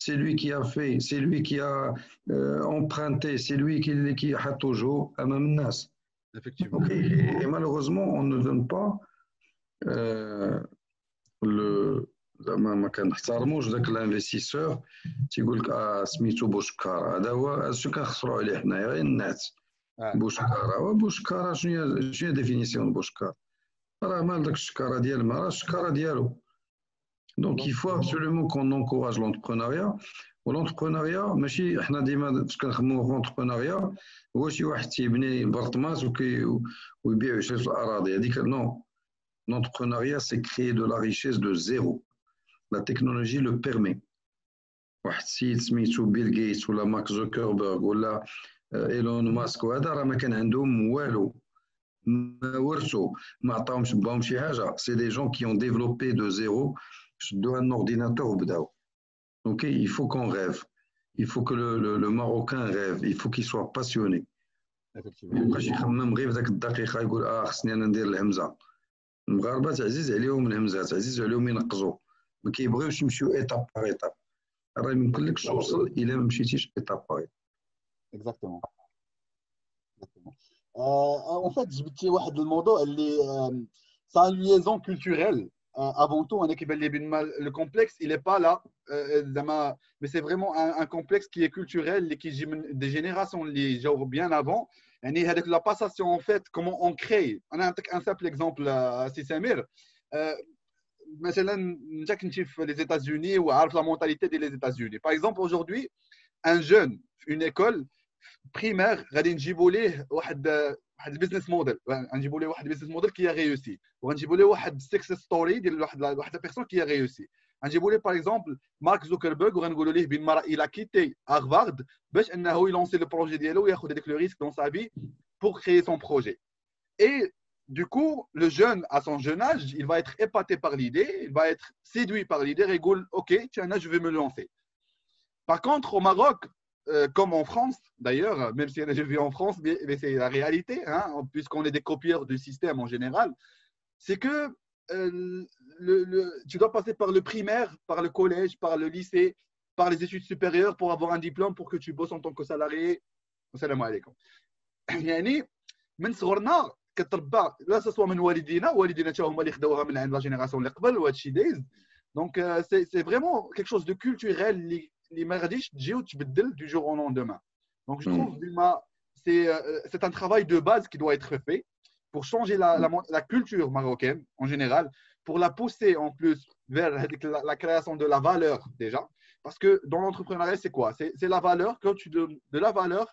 c'est lui qui a fait, c'est lui qui a euh, emprunté, c'est lui qui, qui a toujours à même Effectivement. Et, malheureusement, on ne donne pas euh, le. ما كنحترموش ذاك الانفستيسور تيقول لك اه سميتو بوشكار هذا هو اش كنخسروا عليه حنايا غير الناس بوشكار هو بوشكار شنو شنو ديفينيسيون بوشكار راه مال داك الشكاره ديال المراه راه الشكاره ديالو Donc, il faut absolument qu'on encourage l'entrepreneuriat. l'entrepreneuriat, ماشي حنا ديما فاش كنخدموا في l'entrepreneuriat هو شي واحد تيبني برطمات ويبيع ويشري الاراضي هذيك نو l'entrepreneuriat c'est créer de la richesse de zéro la technologie le permet واحد السيد سميتو بيل جيتس ولا مارك زوكربيرغ ولا ايلون ماسك وهذا راه ما كان عندهم والو ما ورثوا ما عطاهمش باهم شي حاجه سي دي جون كي اون ديفلوبي دو زيرو de un ordinateur au Bdao. Donc il faut qu'on rêve. Il faut que le, le, le Marocain rêve. Il faut qu'il soit passionné. يبقاش يخمم غير في ذاك الدقيقه يقول اه خصني انا ندير الهمزه المغاربه عزيز عليهم الهمزات عزيز عليهم ينقزوا ما كيبغيوش يمشيو ايتاب باغ ايتاب راه يمكن لك توصل الا ما مشيتيش ايتاب باغ ايتاب اكزاكتومون en fait جبتي واحد الموضوع اللي سا ليزون كولتوريل Euh, avant tout, le complexe, il n'est pas là, euh, euh, mais c'est vraiment un, complexe qui est culturel, qui des générations bien avant. Et la passation, en fait, comment on crée. On a un simple exemple, si Samir. les États-Unis ou la mentalité des États-Unis. Par exemple, aujourd'hui, un jeune, une école primaire, واحد البيزنس موديل غنجيبوا ليه واحد البيزنس موديل كي ريوسي وغنجيبوا ليه واحد السكسس ستوري ديال واحد واحد بيرسون كي ريوسي غنجيبوا ليه باغ اكزومبل مارك زوكربيرغ وغنقولوا ليه بان مرة الى كيتي هارفارد باش انه يلونسي لو بروجي ديالو وياخذ هذاك لو ريسك دون سا في pour créer son projet. Et du coup, le jeune, à son jeune âge, il va être épaté par l'idée, il va être séduit par l'idée, et il OK, tiens, là, je vais me lancer. Par contre, au Maroc, euh, comme en France, d'ailleurs, même si je vis en France, mais, c'est la réalité, hein, puisqu'on est des copieurs du système en général, c'est que euh, le, tu dois passer par le primaire, par le collège, par le lycée, par les études supérieures pour avoir un diplôme pour que tu bosses en tant que salarié. Salam alaikum. يعني من صغرنا كتربى لا سواء من والدينا والدينا حتى هما اللي خداوها من عند لا جينيراسيون اللي قبل وهادشي دايز دونك سي فريمون كيك شوز دو كولتوريل اللي les merdiches du jour au lendemain. Donc, je hmm. trouve que euh, c'est un travail de base qui doit être fait pour changer la, la, culture marocaine en général, pour la pousser en plus vers la, création de la valeur déjà. Parce que dans l'entrepreneuriat, c'est quoi C'est la valeur. Quand tu donnes de la valeur,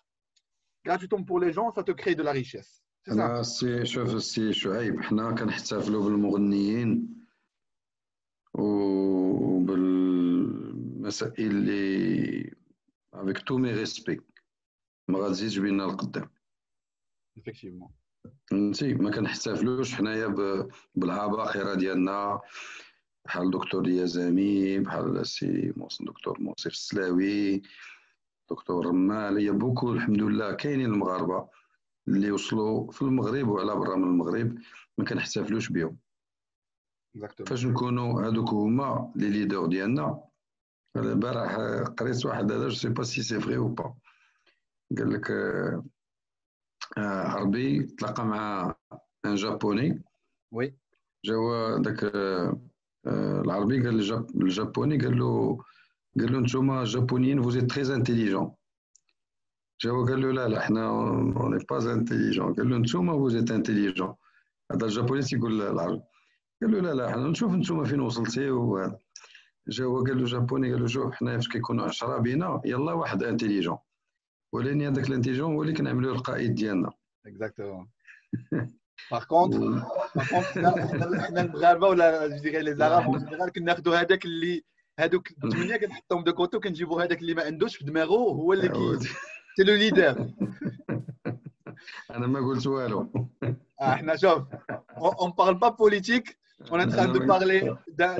gratuitement pour les gens, ça te crée de la richesse. C'est ça. شوف السي شعيب حنا كنحتفلوا بالمغنيين مسائل اللي افيك تو مي ريسبي ما غتزيدش بينا القدام. افكتيفمون فهمتي؟ ما كنحتفلوش حنايا بالعباقره ديالنا. بحال دكتور يزامي بحال السي دكتور موصف السلاوي دكتور رمال. هي بوكو الحمد لله كاينين المغاربة اللي وصلوا في المغرب وعلى برا من المغرب ما كنحتفلوش بهم فاش نكونوا هذوك هما لي ليدر ديالنا البارح قريت واحد هذا جو سي با سي سي فري أو با. قال لك عربي تلاقى مع ان جابوني. وي. جاوا داك العربي قال للجابوني قال له قال له نتوما جابونيين فوز ايت تري انتيليجون جاوا قال له لا لا حنا اون با انتيليجون قال له نتوما فوز ايت انتيليجون هذا الجابوني تيقول للعربي قال له لا لا حنا نشوف نتوما فين وصلتي وهذا. جا هو قال له جابوني قال له شوف حنا فاش كيكونوا 10 بينا يلا واحد انتيليجون ولكن هذاك الانتيليجون هو اللي كنعملوه القائد ديالنا. اكزاكتومون باغ كونتر باغ كونتر حنا المغاربه ولا ديغي لي زاراب اون جينيرال كناخذوا هذاك اللي هذوك الثمانية كنحطهم دو كوتو كنجيبوا هذاك اللي ما عندوش في دماغه هو اللي كي سي لو ليدر. أنا ما قلت والو. إحنا شوف اون بارل با بوليتيك est en train de parler d'un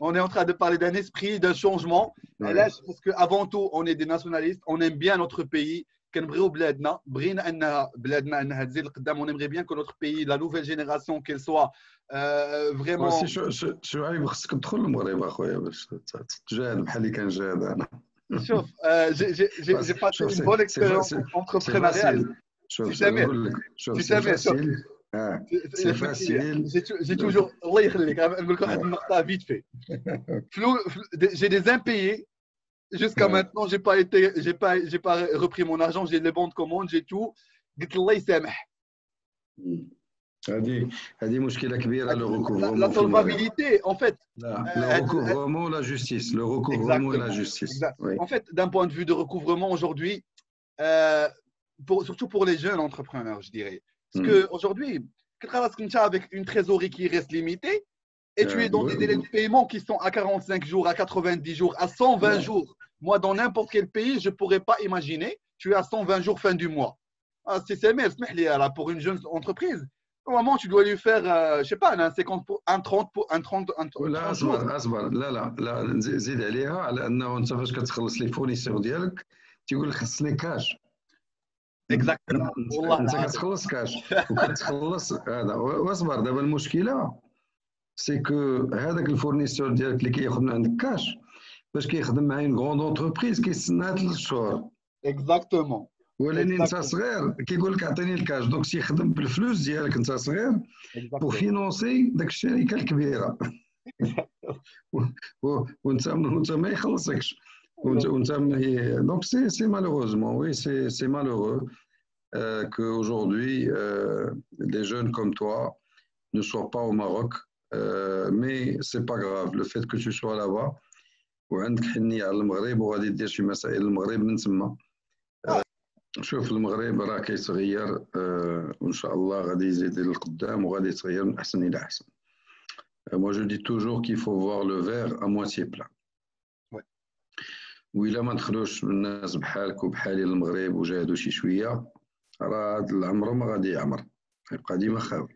on est en train de parler d'un esprit, d'un changement. parce qu'avant tout, on est des nationalistes, on aime bien notre pays. كنبغيو بلادنا بغينا انها بلادنا انها تزيد لقدام ونبغي بيان كو نوتر بيي لا نوفيل جينيراسيون كيل سوا فريمون شو عيب خصك تدخل المغرب اخويا باش تجاهد بحال اللي كنجاهد انا شوف جي باسي اون بون اكسبيريونس انتربرونيريال شوف سامر شوف سامر سي فاسيل جي توجور الله يخليك نقول لك واحد النقطه فيت في جي دي امبيي Jusqu'à maintenant, j'ai pas été, j'ai pas, j'ai pas repris mon argent, j'ai les bons de commande, j'ai tout. قلت الله يسامح. هذه هذه مشكله كبيره لو ريكوفرمون لا solvabilité en fait لا le recouvrement la justice le recouvrement et la justice oui. en fait d'un point de vue de recouvrement aujourd'hui euh, pour, surtout pour les jeunes entrepreneurs je dirais parce mm. que aujourd'hui tu travailles avec une trésorerie qui reste limitée et tu es dans des délais de paiement qui sont à 45 jours, à 90 jours, à 120 jours. Moi, dans n'importe quel pays, je ne pourrais pas imaginer, tu es à 120 jours fin du mois. Ah, c'est CMS, pour une jeune entreprise. Au moment tu dois lui faire, euh, je sais pas, un 50 pour, un 30 pour, un 30, un 30 لا اصبر اصبر لا لا لا زيد عليها على انه انت فاش كتخلص لي فورنيسور ديالك تيقول لك خصني كاش والله انت كتخلص كاش وكتخلص هذا واصبر دابا المشكلة سي كو هذاك الفورنيسور ديالك اللي كياخذ من عندك كاش باش كيخدم مع اون غروند اونتربريز كيستنى ثلاث شهور اكزاكتومون ولكن انت صغير كيقول لك اعطيني الكاش دونك تيخدم بالفلوس ديالك انت صغير بو فينونسي داك الشركة الكبيره وانت وانت ما يخلصكش وانت وانت دونك سي سي مالوروزمون وي سي سي مالورو que aujourd'hui euh, des jeunes comme toi ne soient pas au Maroc Euh, mais c'est pas grave le fait que tu sois là-bas وعندك حنية على المغرب وغادي دير شي مسائل المغرب من تما شوف المغرب راه كيتغير وان شاء الله غادي يزيد للقدام وغادي يتغير من احسن الى احسن moi je dis toujours qu'il faut voir le verre à moitié plein وإلا ما دخلوش الناس بحالك وبحالي للمغرب وجاهدوا شي شويه راه هذا العمر ما غادي يعمر يبقى ديما خاوي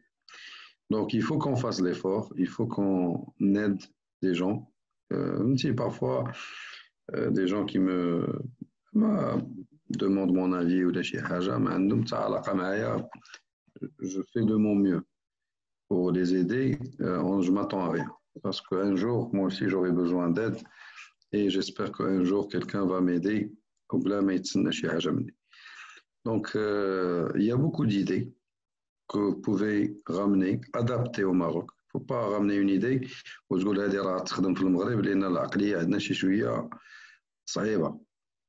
Donc, il faut qu'on fasse l'effort, il faut qu'on aide des gens. Euh, parfois, euh, des gens qui me demandent mon avis ou des je fais de mon mieux pour les aider. Euh, je m'attends à rien. Parce qu'un jour, moi aussi, j'aurai besoin d'aide et j'espère qu'un jour, quelqu'un va m'aider. Donc, euh, il y a beaucoup d'idées que vous pouvez ramener, adapter au Maroc. Il ne faut pas ramener une idée وتقول هذه راه تخدم في المغرب لان العقليه عندنا شي شويه صعيبه.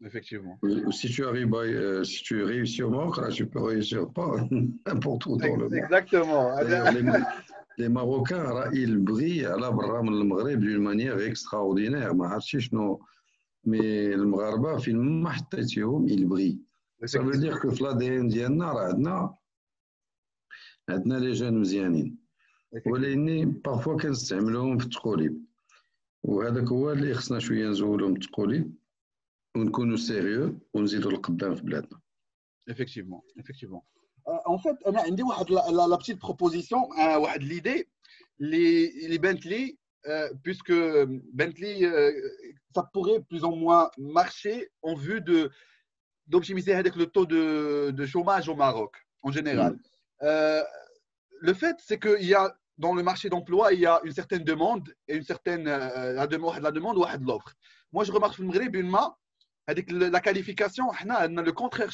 Effectivement. Si tu arrives, euh, si tu réussis au Maroc, là, tu peux réussir pas n'importe où dans le monde. Exactement. Là, ils brillent à la برا من المغرب d'une manière extraordinaire. ما عرفتش شنو مي المغاربه فين ما حطيتيهم ils brillent. Ça veut dire que في l'ADN ديالنا راه عندنا عندنا لي جون مزيانين ولكن بارفوا كنستعملوهم في التقوليب وهذاك هو اللي خصنا شوية نزولهم التقوليب ونكونوا سيريو ونزيدوا القدام في بلادنا effectivement effectivement. Euh, en fait, on a la, petite proposition, euh, l'idée, les, Bentley, euh, puisque Bentley, ça pourrait plus ou moins marcher en vue de d'optimiser avec le taux de, chômage au Maroc en général. Mm. Le fait, c'est qu'il y a dans le marché d'emploi, il y a une certaine demande et une certaine la demande, la demande ou l'offre. Moi, je remarque au Maghreb une main la qualification, le contraire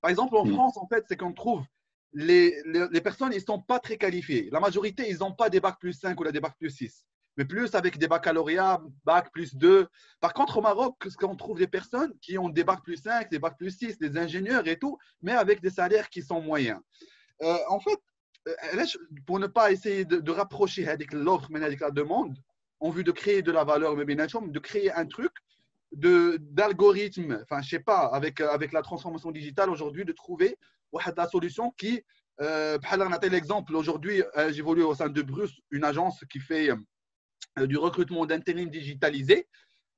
Par exemple, en hmm. France, en fait, c'est qu'on trouve les, les, personnes, ils ne sont pas très qualifiées. La majorité, ils n'ont pas des bacs plus 5 ou des bacs plus 6 mais plus avec des baccalauréats, bac plus 2. Par contre, au Maroc, on trouve des personnes qui ont des bacs plus 5, des bacs plus 6, des ingénieurs et tout, mais avec des salaires qui sont moyens. Euh, en fait, euh, pour ne pas essayer de, rapprocher avec l'offre, mais avec la demande, en vue de créer de la valeur, de créer un truc d'algorithme, enfin, je sais pas, avec, avec la transformation digitale aujourd'hui, de trouver la solution qui, euh, l'exemple, aujourd'hui, euh, j'évolue au sein de Bruce, une agence qui fait euh, du recrutement d'intérim digitalisé.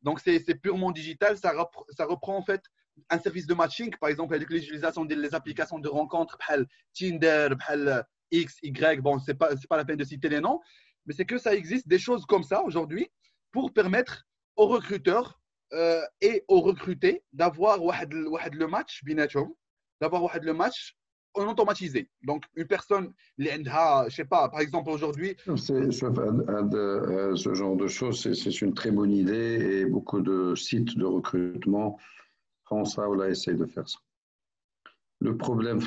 Donc, c'est purement digital. Ça, ça, reprend en fait un service de matching, par exemple, avec l'utilisation des applications de rencontres, Tinder, X, Y. Bon, ce n'est pas, pas la peine de citer les noms, mais c'est que ça existe des choses comme ça aujourd'hui pour permettre aux recruteurs et aux recrutés d'avoir le match d'avoir le match en automatisé. Donc, une personne, je sais pas, par exemple aujourd'hui. Ce genre de choses, c'est une très bonne idée et beaucoup de sites de recrutement font ça ou là essayent de faire ça. Le problème,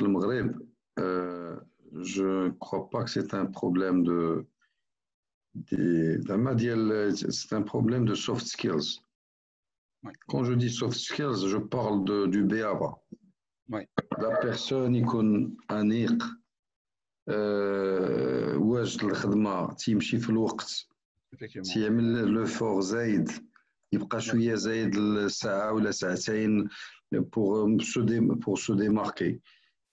euh, je ne crois pas que c'est un problème de. C'est un problème de soft skills. Quand je dis soft skills, je parle de, du BABA. La personne يكون انيق أه واجد الخدمه تيمشي في الوقت تيعمل لو فور زايد يبقى شويه زايد الساعه ولا ساعتين pour se pour se démarquer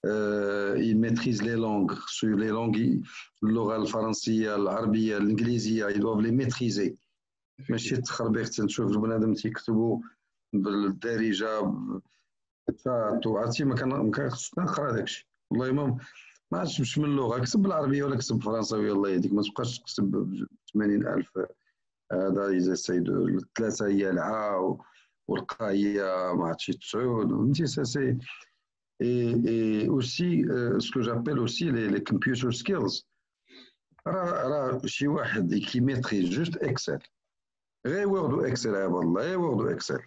euh, il maîtrise les langues sur les langues اللغه الفرنسيه العربيه الانجليزيه ils doivent les maîtriser ماشي تخربيق تنشوف البنادم تيكتبوا بالدارجة. عرفتي ما كنخصنيش نقرأ داك الشيء والله ما ما عرفتش من اللغة. كتب بالعربية ولا كتب بالفرنساوية؟ الله يهديك ما تبقاش تكتب 80000 هذا يزيد الثلاثه هي العا والقا هي ما عرفتش تسعود. فهمتي سي et aussi euh, ce que j'appelle aussi les, les computer skills. راه راه شي واحد كي ميتريز جوست اكسل غير وورد واكسل يا والله غير وورد واكسل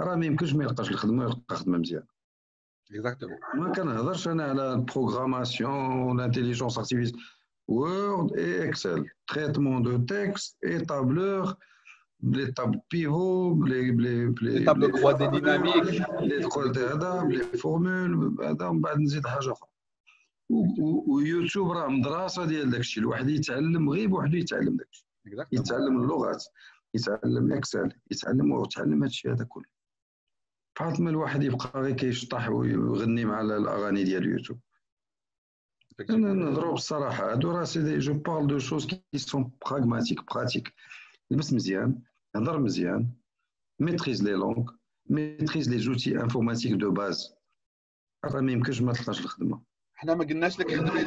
راه ما يمكنش ما يلقاش الخدمة ويلقى خدمة مزيان. اكزاكتومون ما كنهضرش أنا على البروغراماسيون الانتيليجونس ارتيفيسيال وورد اي اكسل تريتمون دو تكست اي تابلور les tables pivots, les, les, les, les tables croisées dynamiques, les croisées هذا les formules. هذا ومن بعد نزيد حاجة أخرى ويوتيوب راه مدرسه ديال داك الشيء الواحد يتعلم غير بوحدو يتعلم داك الشيء يتعلم اللغات يتعلم اكسل يتعلم ويتعلم هذا الشيء هذا كله. فاطمة الواحد يبقى غير كيشطح ويغني مع الأغاني ديال اليوتيوب أنا نهضروا بالصراحه هادو راه سيدي جو بارل دو شوز كي سون براغماتيك براتيك لبس مزيان هضر مزيان ميتريز لي لونغ ميتريز لي زوتي انفورماتيك دو باز راه ما يمكنش ما تلقاش الخدمة. حنا ما قلناش لك خدم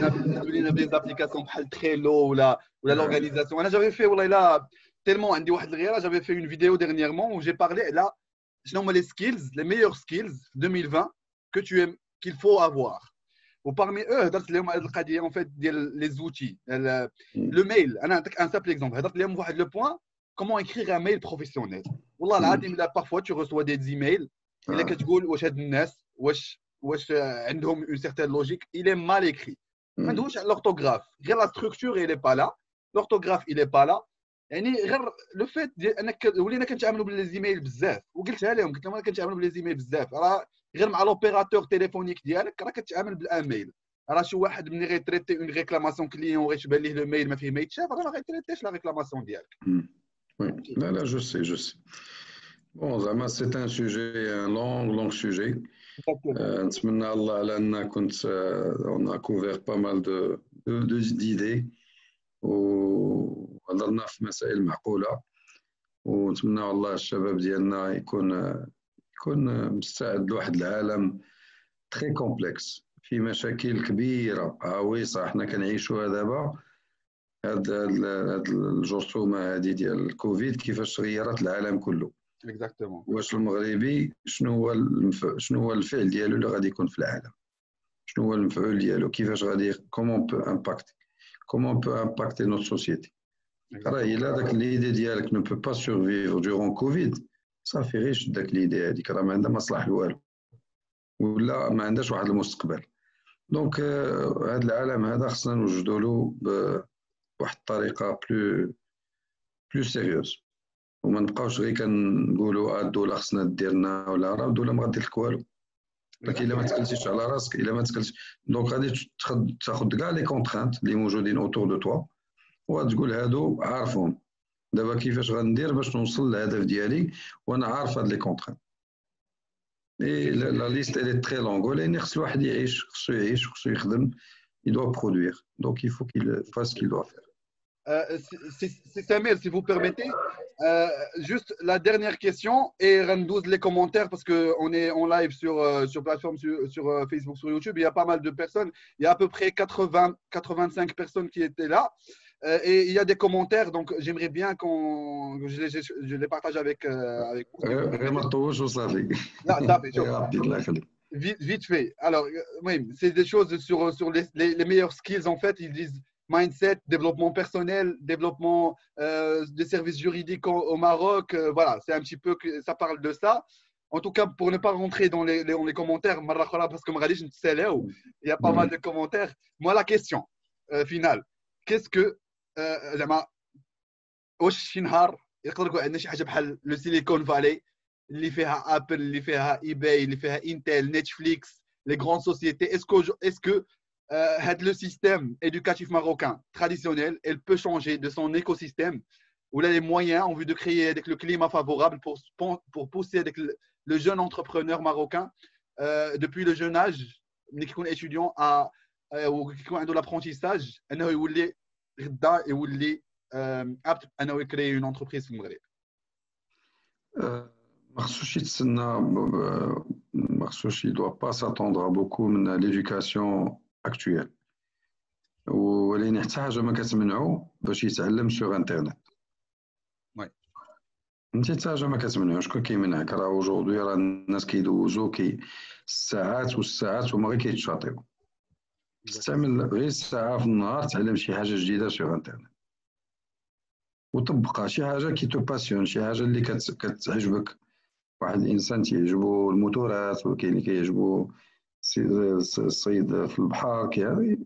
لينا بلي بحال تريلو ولا ولا لورغانيزاسيون. أنا جافي في والله إلا تيلمون عندي واحد الغيره جافي في اون فيديو ديرنييرمون و جي بارلي على شنو هما لي سكيلز لي ميور سكيلز في 2020 que tu aimes qu'il faut avoir وبارمي eux هضرت لهم على القضيه اون فيت ديال لي زوتي لو ميل انا نعطيك ان سامبل اكزومبل هضرت لهم واحد لو بوين كومون اكريغ ان ميل بروفيسيونيل والله العظيم لا بارفوا تو ريسوا دي زيميل الا كتقول واش هاد الناس واش واش عندهم اون سيغتان لوجيك il est mal écrit ما عندهمش لورتوغراف غير لا ستركتور il est pas là l'orthographe il est pas là يعني غير لو فيت ديال انك ولينا كنتعاملوا بالزيميل بزاف وقلتها لهم قلت لهم أنا كنتعاملوا بالزيميل بزاف راه غير مع لوبيراتور تيليفونيك ديالك راه كتعامل بالاميل راه شي واحد ملي غيتريتي اون ريكلاماسيون كليون وغيتبان ليه لو ميل ما فيه ما يتشاف راه ما غيتريتيش لا ريكلاماسيون ديالك. لا لا جو سي جو سي بون زعما سي ان سوجي لونغ لونغ سوجي نتمنى الله على ان كنت اون كوفير با مال دو دو ديدي وهضرنا في مسائل معقولة. ونتمنى والله الشباب ديالنا يكون يكون مستعد لواحد العالم تري كومبلكس في مشاكل كبيرة. عويصه حنا كنعيشوها دابا. هاد هاد الجرثومة هادي ديال الكوفيد كيفاش غيرت العالم كله. اكزاكتومون واش المغربي شنو هو المف... شنو هو الفعل ديالو اللي غادي يكون في العالم؟ شنو هو المفعول ديالو؟ كيفاش غادي كومون بو امباكت كومون بو امباكتي نوت سوسيتي الا داك ليدي ديالك نو بو با سورفيفر دورون كوفيد صافي غير شد داك ليدي هذيك راه ما عندها مصلح والو ولا ما عندهاش واحد المستقبل دونك هذا العالم هذا خصنا نوجدوا له بواحد الطريقة بلو بلو سيريوز وما نبقاوش غير كنقولوا الدولة خصنا ديرنا ولا راه الدولة ما غادير لك والو. لكن إلا ما تكلتيش على راسك إلا ما تكلتش دونك غادي تاخذ كاع لي كونترانت اللي موجودين اوتور دو توا وغتقول هادو عارفهم دابا كيفاش غندير باش نوصل للهدف ديالي وانا عارف هاد لي كونترانت اي لا ليست الي تري لونغ ولكن خص الواحد يعيش خصو يعيش خصو يخدم il doit produire donc il faut qu'il fasse ce qu'il doit faire Euh, c'est Samuel, si vous permettez. Euh, juste la dernière question et rendez les commentaires parce qu'on est en live sur, euh, sur plateforme sur, sur euh, Facebook, sur YouTube. Il y a pas mal de personnes. Il y a à peu près 80, 85 personnes qui étaient là. Euh, et il y a des commentaires, donc j'aimerais bien qu'on je les, je les partage avec, euh, avec vous. vite, vite fait. Alors, euh, oui, c'est des choses sur, sur les, les, les, meilleurs skills. En fait, ils disent mindset, développement personnel, développement euh, des services juridiques au, au Maroc. Euh, voilà, c'est un petit peu que ça parle de ça. En tout cas, pour ne pas rentrer dans les, les, dans les commentaires, parce que il y a pas mal de commentaires. Moi, la question euh, finale, qu'est-ce que زعما واش شي نهار يقدر يكون عندنا شي حاجه بحال لو سيليكون فالي اللي فيها ابل اللي فيها ايباي اللي فيها انتل نتفليكس لي غران سوسيتي اسكو اسكو هاد لو سيستيم éducatif marocain traditionnel elle peut changer de son écosystème où il a les moyens en vue de créer avec le climat favorable pour, pour pousser avec le, le jeune entrepreneur marocain euh, depuis le jeune âge qui est étudiant à ou qui est dans l'apprentissage انه يولي غدا يولي apte انه يكري une entreprise في المغرب. ما خصوش يتسنى ما خصوش pas s'attendre à beaucoup من l'éducation actuelle. ولكن حتى حاجة ما كتمنعو باش يتعلم سوغ انترنت أنت حتى حاجة ما كتمنعو شكون كيمنعك؟ راه اوجوردي راه الناس كيدوزو كي الساعات والساعات وما غير كيتشاطيو. استعمل غير ساعة في النهار تعلم شي حاجة جديدة سوغ انترنت وطبقها شي حاجة كي تو باسيون شي حاجة اللي كتعجبك. واحد الإنسان تيعجبو الموتورات وكاين اللي كيعجبو الصيد في البحر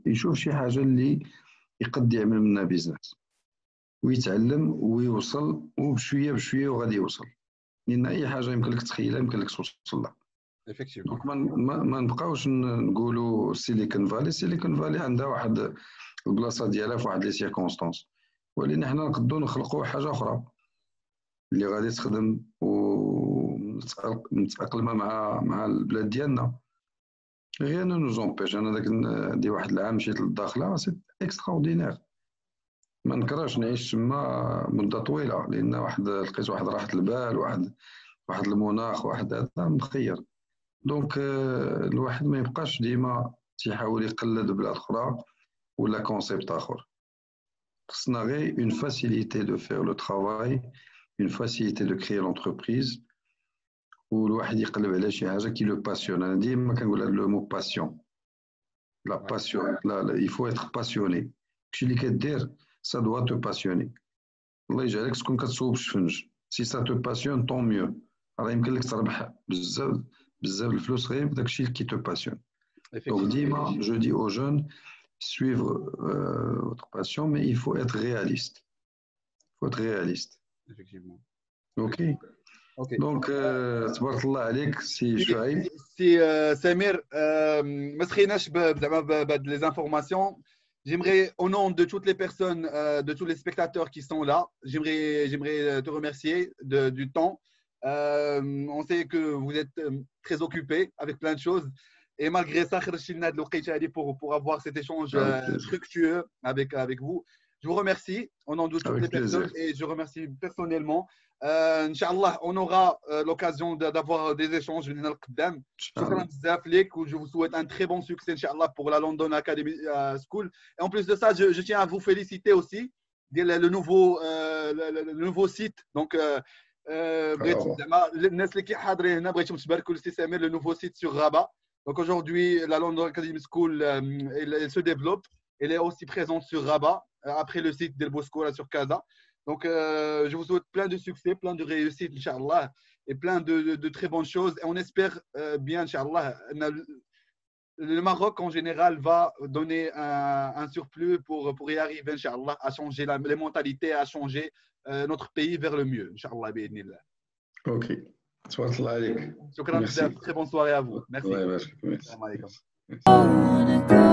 يشوف شي حاجة اللي يقد يعمل منها بيزنس ويتعلم ويوصل وبشوية بشوية وغادي يوصل. لأن أي حاجة يمكن لك تخيلها يمكن لك توصل لها. دونك ما, نبقاوش نقولوا سيليكون فالي سيليكون فالي عندها واحد البلاصه ديالها في واحد لي سيركونستونس ولكن حنا نقدروا نخلقوا حاجة أخرى اللي غادي تخدم ومتاقلمه مع مع البلاد ديالنا ne nous empêche. أنا داك دي واحد العام مشيت للداخله سي اكستراوردينير ما نكرهش نعيش تما مده طويله لأن واحد لقيت واحد راحه البال واحد واحد المناخ واحد هذا مخير دونك الواحد ما يبقاش ديما تيحاول يقلد بلاد أخرى ولا كونسيبت آخر. خصنا غير اون فاسيليتي دو فير لو ترافاي اون فاسيليتي دو كريي لونتربريز والواحد يقلب على شي حاجة كي لو باسيون أنا ديما كنقول هذا لو مو باسيون لا باسيون لا لا يفو اتر باسيوني كشي اللي كدير سا دوا تو باسيوني الله يجعلك تكون كتصوب شفنج سي سا تو باسيون طون ميو راه يمكن لك تربح بزاف. بزاف الفلوس غير بداكشي اللي كي تو باسيون دونك ديما جو دي او جون suivre euh, votre passion, mais il faut être réaliste. Il faut être réaliste. Effectivement. Ok. Okay. Donc, تبارك الله عليك سي شعيب سي سمير ما سخيناش زعما بهاد لي انفورماسيون J'aimerais, au nom de toutes les personnes, euh, de tous les spectateurs qui sont là, j'aimerais, j'aimerais te remercier de, du temps. euh, on sait que vous êtes très occupé avec plein de choses. Et malgré ça, pour, pour avoir cet échange euh, fructueux avec, avec vous. Je vous remercie au nom de toutes avec les plaisir. personnes et je remercie personnellement euh, Inch'Allah, on aura euh, l'occasion d'avoir des échanges. Je vous souhaite un très bon succès, Inch'Allah, pour la London Academy euh, School. Et en plus de ça, je, je, tiens à vous féliciter aussi le, nouveau, euh, le, le, nouveau site. Donc, le nouveau site sur Rabat. Donc aujourd'hui, la London Academy School elle, elle, se développe. Elle est aussi présente sur Rabat, après le site d'El Bosco sur Casa. Donc, euh, je vous souhaite plein de succès, plein de réussite, Inch'Allah, et plein de, de, de, très bonnes choses. Et on espère euh, bien, Inch'Allah, le Maroc en général va donner un, un, surplus pour, pour y arriver, Inch'Allah, à changer la, les mentalités, à changer euh, notre pays vers le mieux, Inch'Allah. Ok. Shukran, très bonne soirée à vous. Merci. Ouais, merci. merci.